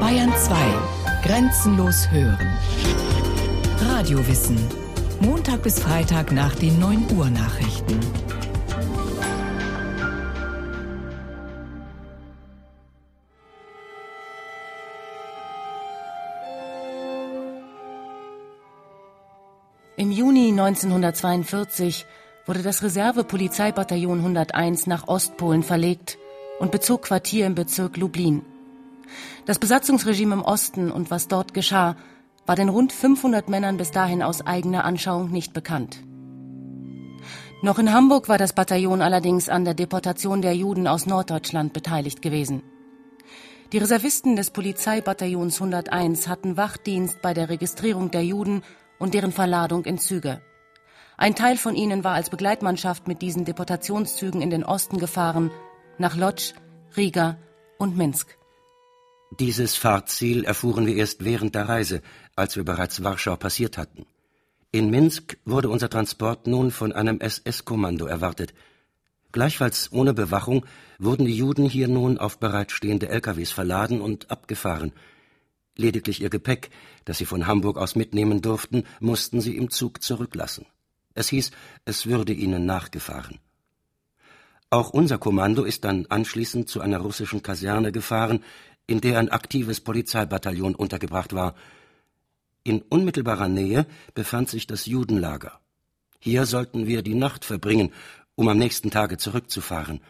Bayern 2. Grenzenlos hören. Radiowissen. Montag bis Freitag nach den 9 Uhr Nachrichten. Im Juni 1942 wurde das Reserve-Polizeibataillon 101 nach Ostpolen verlegt und bezog Quartier im Bezirk Lublin. Das Besatzungsregime im Osten und was dort geschah, war den rund 500 Männern bis dahin aus eigener Anschauung nicht bekannt. Noch in Hamburg war das Bataillon allerdings an der Deportation der Juden aus Norddeutschland beteiligt gewesen. Die Reservisten des Polizeibataillons 101 hatten Wachdienst bei der Registrierung der Juden und deren Verladung in Züge. Ein Teil von ihnen war als Begleitmannschaft mit diesen Deportationszügen in den Osten gefahren, nach Lodz, Riga und Minsk. Dieses Fahrtziel erfuhren wir erst während der Reise, als wir bereits Warschau passiert hatten. In Minsk wurde unser Transport nun von einem SS-Kommando erwartet. Gleichfalls ohne Bewachung wurden die Juden hier nun auf bereitstehende LKWs verladen und abgefahren. Lediglich ihr Gepäck, das sie von Hamburg aus mitnehmen durften, mussten sie im Zug zurücklassen. Es hieß, es würde ihnen nachgefahren. Auch unser Kommando ist dann anschließend zu einer russischen Kaserne gefahren, in der ein aktives Polizeibataillon untergebracht war. In unmittelbarer Nähe befand sich das Judenlager. Hier sollten wir die Nacht verbringen, um am nächsten Tage zurückzufahren.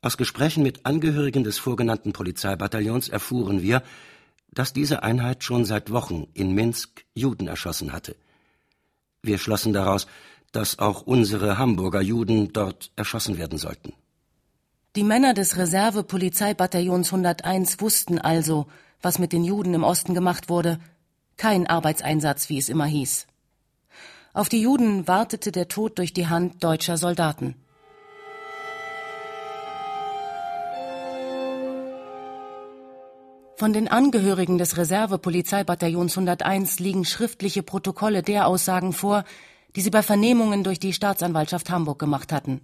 Aus Gesprächen mit Angehörigen des vorgenannten Polizeibataillons erfuhren wir, dass diese Einheit schon seit Wochen in Minsk Juden erschossen hatte. Wir schlossen daraus, dass auch unsere Hamburger Juden dort erschossen werden sollten. Die Männer des Reserve-Polizeibataillons 101 wussten also, was mit den Juden im Osten gemacht wurde. Kein Arbeitseinsatz, wie es immer hieß. Auf die Juden wartete der Tod durch die Hand deutscher Soldaten. Von den Angehörigen des Reserve-Polizeibataillons 101 liegen schriftliche Protokolle der Aussagen vor, die sie bei Vernehmungen durch die Staatsanwaltschaft Hamburg gemacht hatten.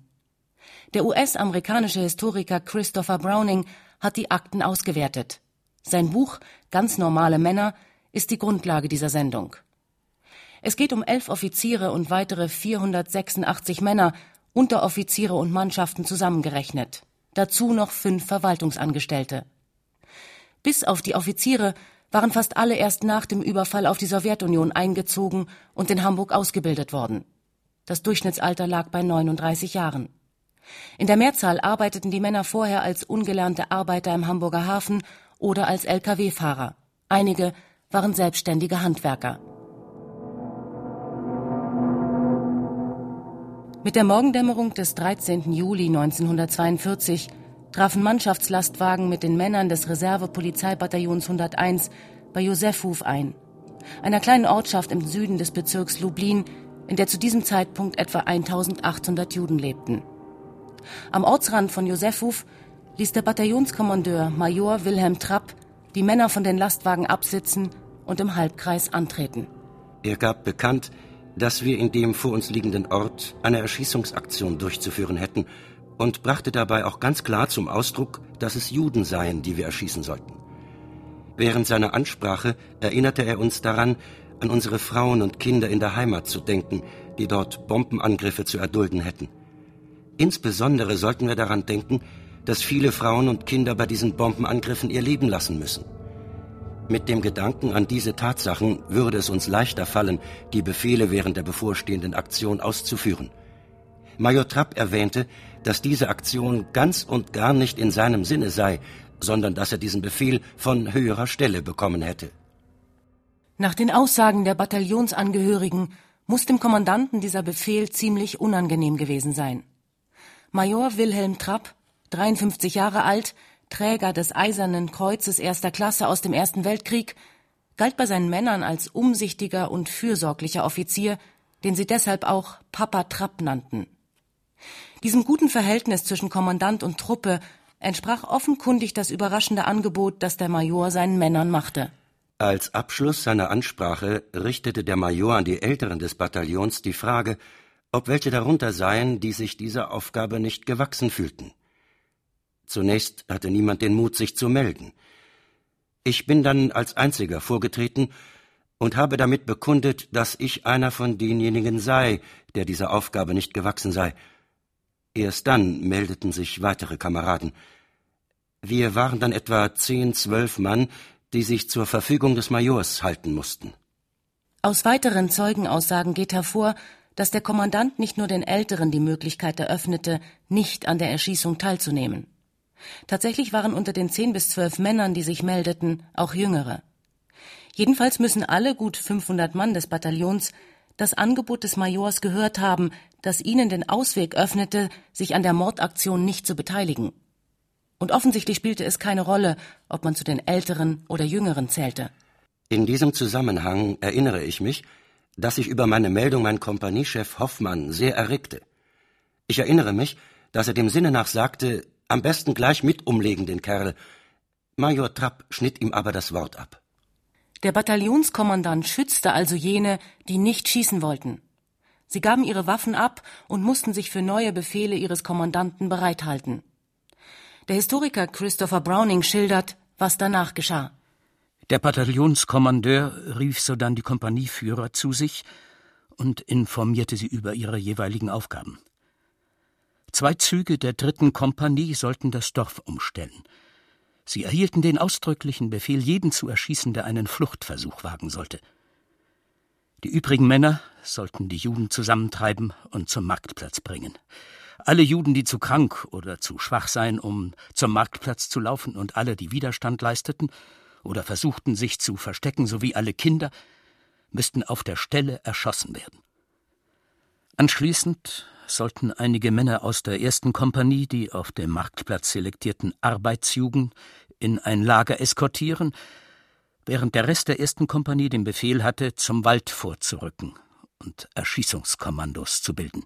Der US-amerikanische Historiker Christopher Browning hat die Akten ausgewertet. Sein Buch Ganz normale Männer ist die Grundlage dieser Sendung. Es geht um elf Offiziere und weitere 486 Männer, Unteroffiziere und Mannschaften zusammengerechnet. Dazu noch fünf Verwaltungsangestellte. Bis auf die Offiziere waren fast alle erst nach dem Überfall auf die Sowjetunion eingezogen und in Hamburg ausgebildet worden. Das Durchschnittsalter lag bei 39 Jahren. In der Mehrzahl arbeiteten die Männer vorher als ungelernte Arbeiter im Hamburger Hafen oder als Lkw-Fahrer. Einige waren selbstständige Handwerker. Mit der Morgendämmerung des 13. Juli 1942 trafen Mannschaftslastwagen mit den Männern des Reserve-Polizeibataillons 101 bei Josefhof ein, einer kleinen Ortschaft im Süden des Bezirks Lublin, in der zu diesem Zeitpunkt etwa 1800 Juden lebten. Am Ortsrand von Josefhof ließ der Bataillonskommandeur Major Wilhelm Trapp die Männer von den Lastwagen absitzen und im Halbkreis antreten. Er gab bekannt, dass wir in dem vor uns liegenden Ort eine Erschießungsaktion durchzuführen hätten und brachte dabei auch ganz klar zum Ausdruck, dass es Juden seien, die wir erschießen sollten. Während seiner Ansprache erinnerte er uns daran, an unsere Frauen und Kinder in der Heimat zu denken, die dort Bombenangriffe zu erdulden hätten. Insbesondere sollten wir daran denken, dass viele Frauen und Kinder bei diesen Bombenangriffen ihr Leben lassen müssen. Mit dem Gedanken an diese Tatsachen würde es uns leichter fallen, die Befehle während der bevorstehenden Aktion auszuführen. Major Trapp erwähnte, dass diese Aktion ganz und gar nicht in seinem Sinne sei, sondern dass er diesen Befehl von höherer Stelle bekommen hätte. Nach den Aussagen der Bataillonsangehörigen muss dem Kommandanten dieser Befehl ziemlich unangenehm gewesen sein. Major Wilhelm Trapp, 53 Jahre alt, Träger des Eisernen Kreuzes erster Klasse aus dem Ersten Weltkrieg, galt bei seinen Männern als umsichtiger und fürsorglicher Offizier, den sie deshalb auch Papa Trapp nannten. Diesem guten Verhältnis zwischen Kommandant und Truppe entsprach offenkundig das überraschende Angebot, das der Major seinen Männern machte. Als Abschluss seiner Ansprache richtete der Major an die Älteren des Bataillons die Frage, ob welche darunter seien, die sich dieser Aufgabe nicht gewachsen fühlten. Zunächst hatte niemand den Mut, sich zu melden. Ich bin dann als Einziger vorgetreten und habe damit bekundet, dass ich einer von denjenigen sei, der dieser Aufgabe nicht gewachsen sei. Erst dann meldeten sich weitere Kameraden. Wir waren dann etwa zehn, zwölf Mann, die sich zur Verfügung des Majors halten mussten. Aus weiteren Zeugenaussagen geht hervor, dass der Kommandant nicht nur den Älteren die Möglichkeit eröffnete, nicht an der Erschießung teilzunehmen. Tatsächlich waren unter den zehn bis zwölf Männern, die sich meldeten, auch Jüngere. Jedenfalls müssen alle gut 500 Mann des Bataillons das Angebot des Majors gehört haben, das ihnen den Ausweg öffnete, sich an der Mordaktion nicht zu beteiligen. Und offensichtlich spielte es keine Rolle, ob man zu den Älteren oder Jüngeren zählte. In diesem Zusammenhang erinnere ich mich, dass sich über meine Meldung mein Kompaniechef Hoffmann sehr erregte. Ich erinnere mich, dass er dem Sinne nach sagte, am besten gleich mit umlegen den Kerl. Major Trapp schnitt ihm aber das Wort ab. Der Bataillonskommandant schützte also jene, die nicht schießen wollten. Sie gaben ihre Waffen ab und mussten sich für neue Befehle ihres Kommandanten bereithalten. Der Historiker Christopher Browning schildert, was danach geschah. Der Bataillonskommandeur rief sodann die Kompanieführer zu sich und informierte sie über ihre jeweiligen Aufgaben. Zwei Züge der dritten Kompanie sollten das Dorf umstellen. Sie erhielten den ausdrücklichen Befehl, jeden zu erschießen, der einen Fluchtversuch wagen sollte. Die übrigen Männer sollten die Juden zusammentreiben und zum Marktplatz bringen. Alle Juden, die zu krank oder zu schwach seien, um zum Marktplatz zu laufen, und alle, die Widerstand leisteten oder versuchten, sich zu verstecken, sowie alle Kinder, müssten auf der Stelle erschossen werden. Anschließend sollten einige Männer aus der ersten Kompanie die auf dem Marktplatz selektierten Arbeitsjugend in ein Lager eskortieren, während der Rest der ersten Kompanie den Befehl hatte, zum Wald vorzurücken und Erschießungskommandos zu bilden.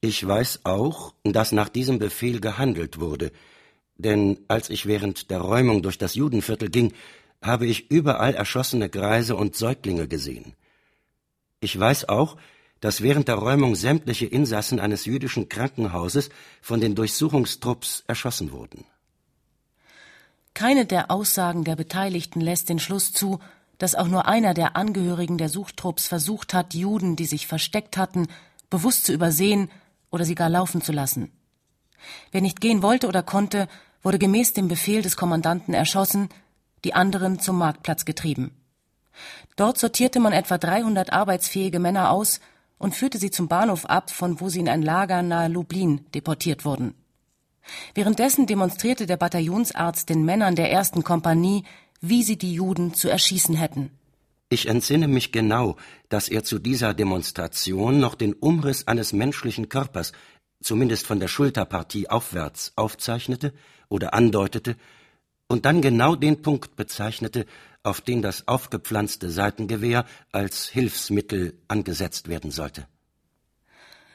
Ich weiß auch, dass nach diesem Befehl gehandelt wurde, denn als ich während der Räumung durch das Judenviertel ging, habe ich überall erschossene Greise und Säuglinge gesehen. Ich weiß auch, dass während der Räumung sämtliche Insassen eines jüdischen Krankenhauses von den Durchsuchungstrupps erschossen wurden. Keine der Aussagen der Beteiligten lässt den Schluss zu, dass auch nur einer der Angehörigen der Suchtrupps versucht hat, Juden, die sich versteckt hatten, bewusst zu übersehen oder sie gar laufen zu lassen. Wer nicht gehen wollte oder konnte, wurde gemäß dem Befehl des Kommandanten erschossen, die anderen zum Marktplatz getrieben. Dort sortierte man etwa 300 arbeitsfähige Männer aus und führte sie zum Bahnhof ab, von wo sie in ein Lager nahe Lublin deportiert wurden. Währenddessen demonstrierte der Bataillonsarzt den Männern der ersten Kompanie, wie sie die Juden zu erschießen hätten. Ich entsinne mich genau, dass er zu dieser Demonstration noch den Umriss eines menschlichen Körpers, zumindest von der Schulterpartie aufwärts, aufzeichnete oder andeutete und dann genau den Punkt bezeichnete, auf den das aufgepflanzte Seitengewehr als Hilfsmittel angesetzt werden sollte.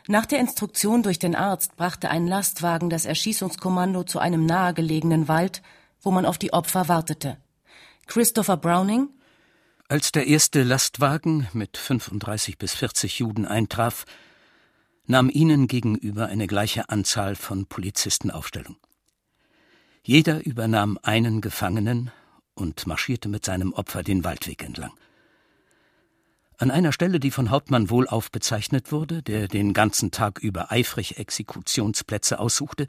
Nach der Instruktion durch den Arzt brachte ein Lastwagen das Erschießungskommando zu einem nahegelegenen Wald, wo man auf die Opfer wartete. Christopher Browning Als der erste Lastwagen mit 35 bis 40 Juden eintraf, nahm ihnen gegenüber eine gleiche Anzahl von Polizisten Aufstellung. Jeder übernahm einen Gefangenen und marschierte mit seinem Opfer den Waldweg entlang. An einer Stelle, die von Hauptmann Wohlauf bezeichnet wurde, der den ganzen Tag über eifrig Exekutionsplätze aussuchte,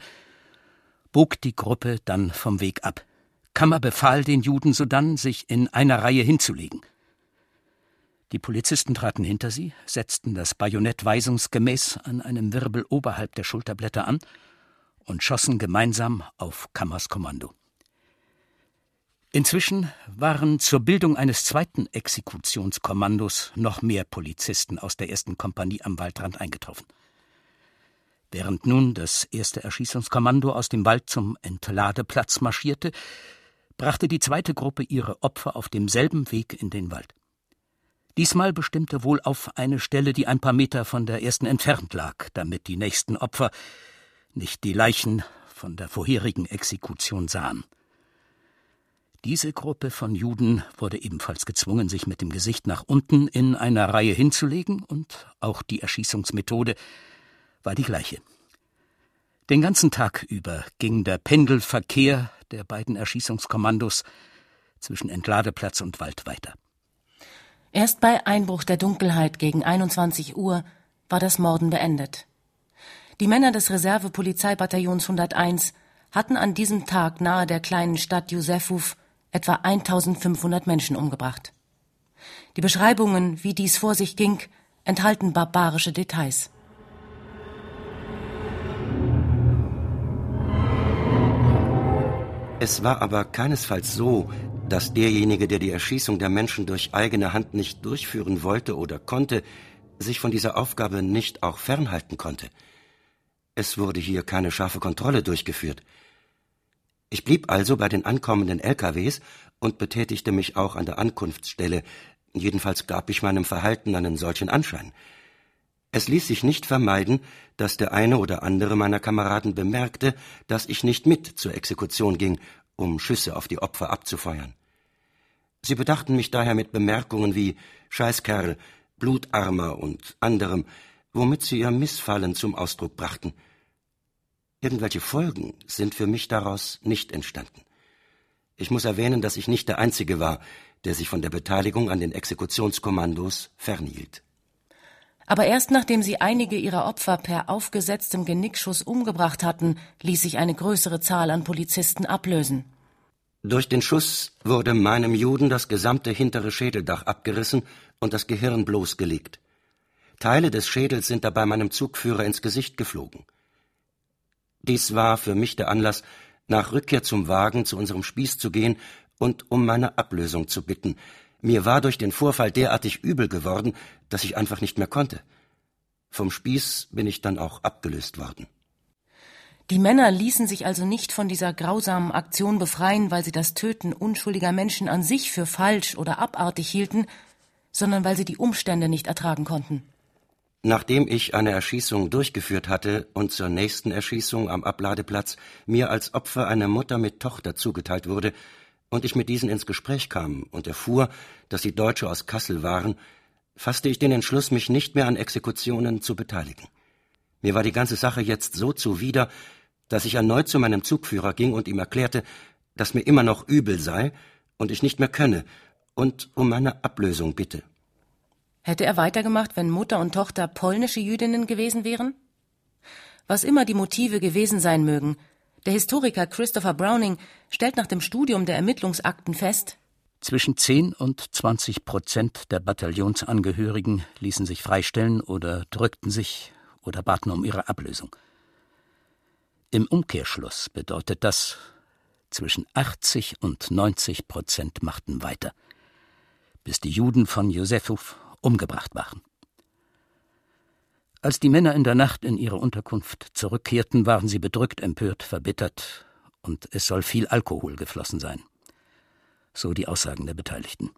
bog die Gruppe dann vom Weg ab. Kammer befahl den Juden sodann, sich in einer Reihe hinzulegen. Die Polizisten traten hinter sie, setzten das Bajonett weisungsgemäß an einem Wirbel oberhalb der Schulterblätter an und schossen gemeinsam auf Kammers Kommando. Inzwischen waren zur Bildung eines zweiten Exekutionskommandos noch mehr Polizisten aus der ersten Kompanie am Waldrand eingetroffen. Während nun das erste Erschießungskommando aus dem Wald zum Entladeplatz marschierte, brachte die zweite Gruppe ihre Opfer auf demselben Weg in den Wald. Diesmal bestimmte wohl auf eine Stelle, die ein paar Meter von der ersten entfernt lag, damit die nächsten Opfer nicht die Leichen von der vorherigen Exekution sahen. Diese Gruppe von Juden wurde ebenfalls gezwungen, sich mit dem Gesicht nach unten in einer Reihe hinzulegen, und auch die Erschießungsmethode war die gleiche. Den ganzen Tag über ging der Pendelverkehr der beiden Erschießungskommandos zwischen Entladeplatz und Wald weiter. Erst bei Einbruch der Dunkelheit gegen 21 Uhr war das Morden beendet. Die Männer des Reservepolizeibataillons 101 hatten an diesem Tag nahe der kleinen Stadt Josefuf etwa 1500 Menschen umgebracht. Die Beschreibungen, wie dies vor sich ging, enthalten barbarische Details. Es war aber keinesfalls so, dass derjenige, der die Erschießung der Menschen durch eigene Hand nicht durchführen wollte oder konnte, sich von dieser Aufgabe nicht auch fernhalten konnte. Es wurde hier keine scharfe Kontrolle durchgeführt. Ich blieb also bei den ankommenden LKWs und betätigte mich auch an der Ankunftsstelle, jedenfalls gab ich meinem Verhalten einen solchen Anschein. Es ließ sich nicht vermeiden, dass der eine oder andere meiner Kameraden bemerkte, dass ich nicht mit zur Exekution ging, um Schüsse auf die Opfer abzufeuern. Sie bedachten mich daher mit Bemerkungen wie Scheißkerl, Blutarmer und anderem, womit sie ihr Missfallen zum Ausdruck brachten. Irgendwelche Folgen sind für mich daraus nicht entstanden. Ich muss erwähnen, dass ich nicht der Einzige war, der sich von der Beteiligung an den Exekutionskommandos fernhielt. Aber erst nachdem sie einige ihrer Opfer per aufgesetztem Genickschuss umgebracht hatten, ließ sich eine größere Zahl an Polizisten ablösen. Durch den Schuss wurde meinem Juden das gesamte hintere Schädeldach abgerissen und das Gehirn bloßgelegt. Teile des Schädels sind dabei meinem Zugführer ins Gesicht geflogen. Dies war für mich der Anlass, nach Rückkehr zum Wagen zu unserem Spieß zu gehen und um meine Ablösung zu bitten, mir war durch den Vorfall derartig übel geworden, dass ich einfach nicht mehr konnte. Vom Spieß bin ich dann auch abgelöst worden. Die Männer ließen sich also nicht von dieser grausamen Aktion befreien, weil sie das Töten unschuldiger Menschen an sich für falsch oder abartig hielten, sondern weil sie die Umstände nicht ertragen konnten. Nachdem ich eine Erschießung durchgeführt hatte und zur nächsten Erschießung am Abladeplatz mir als Opfer eine Mutter mit Tochter zugeteilt wurde, und ich mit diesen ins Gespräch kam und erfuhr, dass sie Deutsche aus Kassel waren, fasste ich den Entschluss, mich nicht mehr an Exekutionen zu beteiligen. Mir war die ganze Sache jetzt so zuwider, dass ich erneut zu meinem Zugführer ging und ihm erklärte, dass mir immer noch übel sei und ich nicht mehr könne und um meine Ablösung bitte. Hätte er weitergemacht, wenn Mutter und Tochter polnische Jüdinnen gewesen wären? Was immer die Motive gewesen sein mögen, der Historiker Christopher Browning stellt nach dem Studium der Ermittlungsakten fest, zwischen 10 und 20 Prozent der Bataillonsangehörigen ließen sich freistellen oder drückten sich oder baten um ihre Ablösung. Im Umkehrschluss bedeutet das, zwischen 80 und 90 Prozent machten weiter, bis die Juden von Josefów umgebracht waren. Als die Männer in der Nacht in ihre Unterkunft zurückkehrten, waren sie bedrückt, empört, verbittert, und es soll viel Alkohol geflossen sein. So die Aussagen der Beteiligten.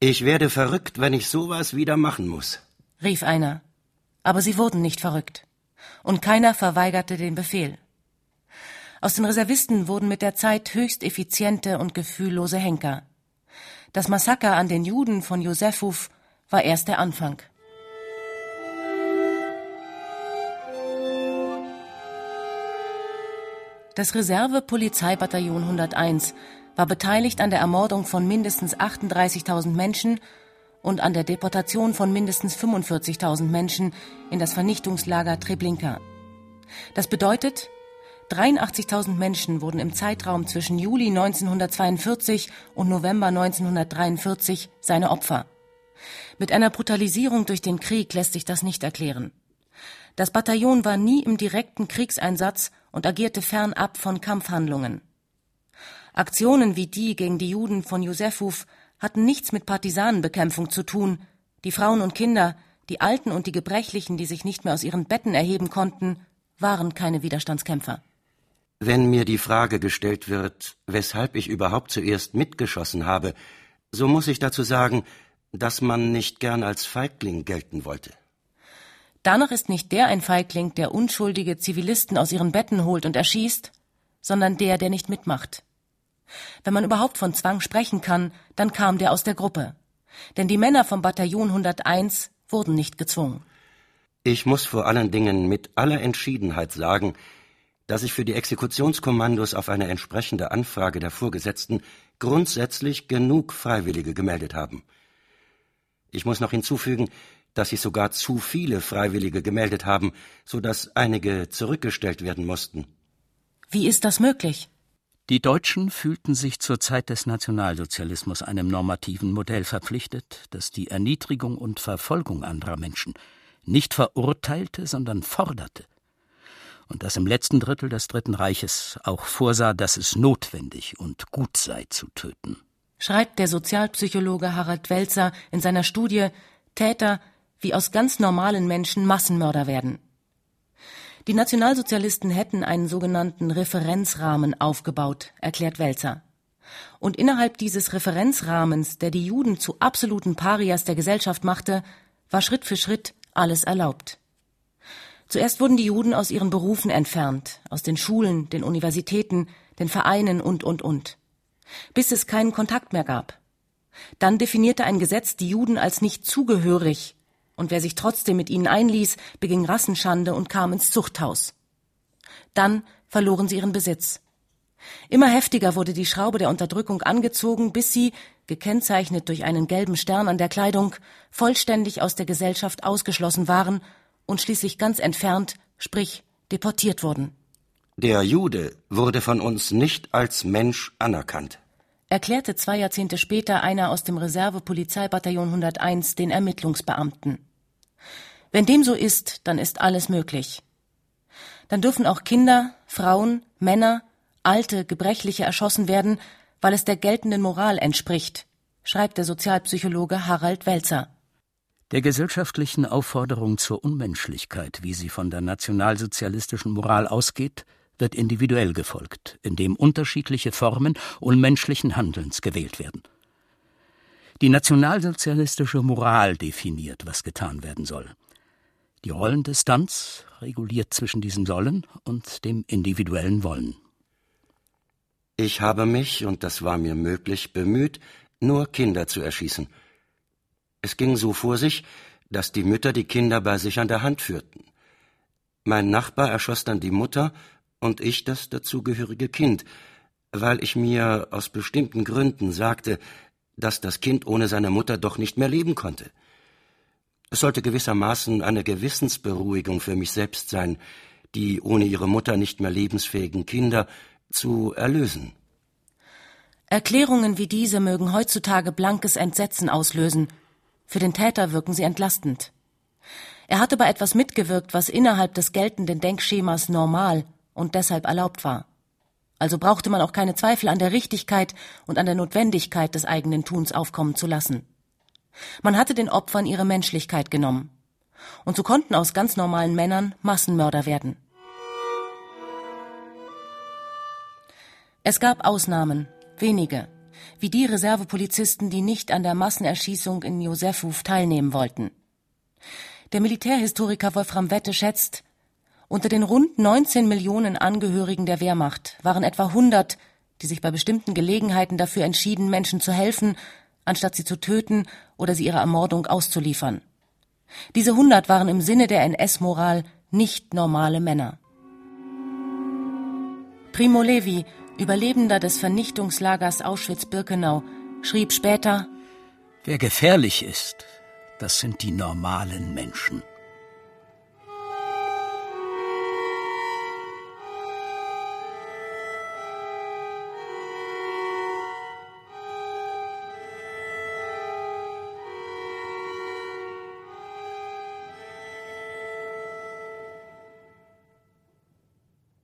Ich werde verrückt, wenn ich sowas wieder machen muss, rief einer. Aber sie wurden nicht verrückt. Und keiner verweigerte den Befehl. Aus den Reservisten wurden mit der Zeit höchst effiziente und gefühllose Henker. Das Massaker an den Juden von Josefów war erst der Anfang. Das Reserve-Polizeibataillon 101 war beteiligt an der Ermordung von mindestens 38.000 Menschen und an der Deportation von mindestens 45.000 Menschen in das Vernichtungslager Treblinka. Das bedeutet, 83.000 Menschen wurden im Zeitraum zwischen Juli 1942 und November 1943 seine Opfer. Mit einer Brutalisierung durch den Krieg lässt sich das nicht erklären. Das Bataillon war nie im direkten Kriegseinsatz und agierte fernab von Kampfhandlungen. Aktionen wie die gegen die Juden von Josefów hatten nichts mit Partisanenbekämpfung zu tun. Die Frauen und Kinder, die Alten und die Gebrechlichen, die sich nicht mehr aus ihren Betten erheben konnten, waren keine Widerstandskämpfer. Wenn mir die Frage gestellt wird, weshalb ich überhaupt zuerst mitgeschossen habe, so muss ich dazu sagen, dass man nicht gern als Feigling gelten wollte. Danach ist nicht der ein Feigling, der unschuldige Zivilisten aus ihren Betten holt und erschießt, sondern der, der nicht mitmacht. Wenn man überhaupt von Zwang sprechen kann, dann kam der aus der Gruppe. Denn die Männer vom Bataillon 101 wurden nicht gezwungen. Ich muss vor allen Dingen mit aller Entschiedenheit sagen, dass sich für die Exekutionskommandos auf eine entsprechende Anfrage der Vorgesetzten grundsätzlich genug Freiwillige gemeldet haben. Ich muss noch hinzufügen, dass sich sogar zu viele Freiwillige gemeldet haben, so dass einige zurückgestellt werden mussten. Wie ist das möglich? Die Deutschen fühlten sich zur Zeit des Nationalsozialismus einem normativen Modell verpflichtet, das die Erniedrigung und Verfolgung anderer Menschen nicht verurteilte, sondern forderte, und das im letzten Drittel des Dritten Reiches auch vorsah, dass es notwendig und gut sei zu töten. Schreibt der Sozialpsychologe Harald Welzer in seiner Studie Täter, wie aus ganz normalen Menschen Massenmörder werden. Die Nationalsozialisten hätten einen sogenannten Referenzrahmen aufgebaut, erklärt Welzer. Und innerhalb dieses Referenzrahmens, der die Juden zu absoluten Parias der Gesellschaft machte, war Schritt für Schritt alles erlaubt. Zuerst wurden die Juden aus ihren Berufen entfernt, aus den Schulen, den Universitäten, den Vereinen und, und, und. Bis es keinen Kontakt mehr gab. Dann definierte ein Gesetz die Juden als nicht zugehörig, und wer sich trotzdem mit ihnen einließ, beging Rassenschande und kam ins Zuchthaus. Dann verloren sie ihren Besitz. Immer heftiger wurde die Schraube der Unterdrückung angezogen, bis sie, gekennzeichnet durch einen gelben Stern an der Kleidung, vollständig aus der Gesellschaft ausgeschlossen waren und schließlich ganz entfernt, sprich deportiert wurden. Der Jude wurde von uns nicht als Mensch anerkannt, erklärte zwei Jahrzehnte später einer aus dem Reservepolizeibataillon 101 den Ermittlungsbeamten. Wenn dem so ist, dann ist alles möglich. Dann dürfen auch Kinder, Frauen, Männer, Alte, Gebrechliche erschossen werden, weil es der geltenden Moral entspricht, schreibt der Sozialpsychologe Harald Welzer. Der gesellschaftlichen Aufforderung zur Unmenschlichkeit, wie sie von der nationalsozialistischen Moral ausgeht, wird individuell gefolgt, indem unterschiedliche Formen unmenschlichen Handelns gewählt werden. Die nationalsozialistische Moral definiert, was getan werden soll. Die Rollendistanz reguliert zwischen diesem Sollen und dem individuellen Wollen. Ich habe mich, und das war mir möglich, bemüht, nur Kinder zu erschießen – es ging so vor sich, dass die Mütter die Kinder bei sich an der Hand führten. Mein Nachbar erschoss dann die Mutter und ich das dazugehörige Kind, weil ich mir aus bestimmten Gründen sagte, dass das Kind ohne seine Mutter doch nicht mehr leben konnte. Es sollte gewissermaßen eine Gewissensberuhigung für mich selbst sein, die ohne ihre Mutter nicht mehr lebensfähigen Kinder zu erlösen. Erklärungen wie diese mögen heutzutage blankes Entsetzen auslösen, für den Täter wirken sie entlastend. Er hatte bei etwas mitgewirkt, was innerhalb des geltenden Denkschemas normal und deshalb erlaubt war. Also brauchte man auch keine Zweifel an der Richtigkeit und an der Notwendigkeit des eigenen Tuns aufkommen zu lassen. Man hatte den Opfern ihre Menschlichkeit genommen. Und so konnten aus ganz normalen Männern Massenmörder werden. Es gab Ausnahmen, wenige, wie die Reservepolizisten, die nicht an der Massenerschießung in Josefov teilnehmen wollten. Der Militärhistoriker Wolfram Wette schätzt, unter den rund 19 Millionen Angehörigen der Wehrmacht waren etwa 100, die sich bei bestimmten Gelegenheiten dafür entschieden, Menschen zu helfen, anstatt sie zu töten oder sie ihrer Ermordung auszuliefern. Diese 100 waren im Sinne der NS-Moral nicht normale Männer. Primo Levi, Überlebender des Vernichtungslagers Auschwitz-Birkenau, schrieb später Wer gefährlich ist, das sind die normalen Menschen.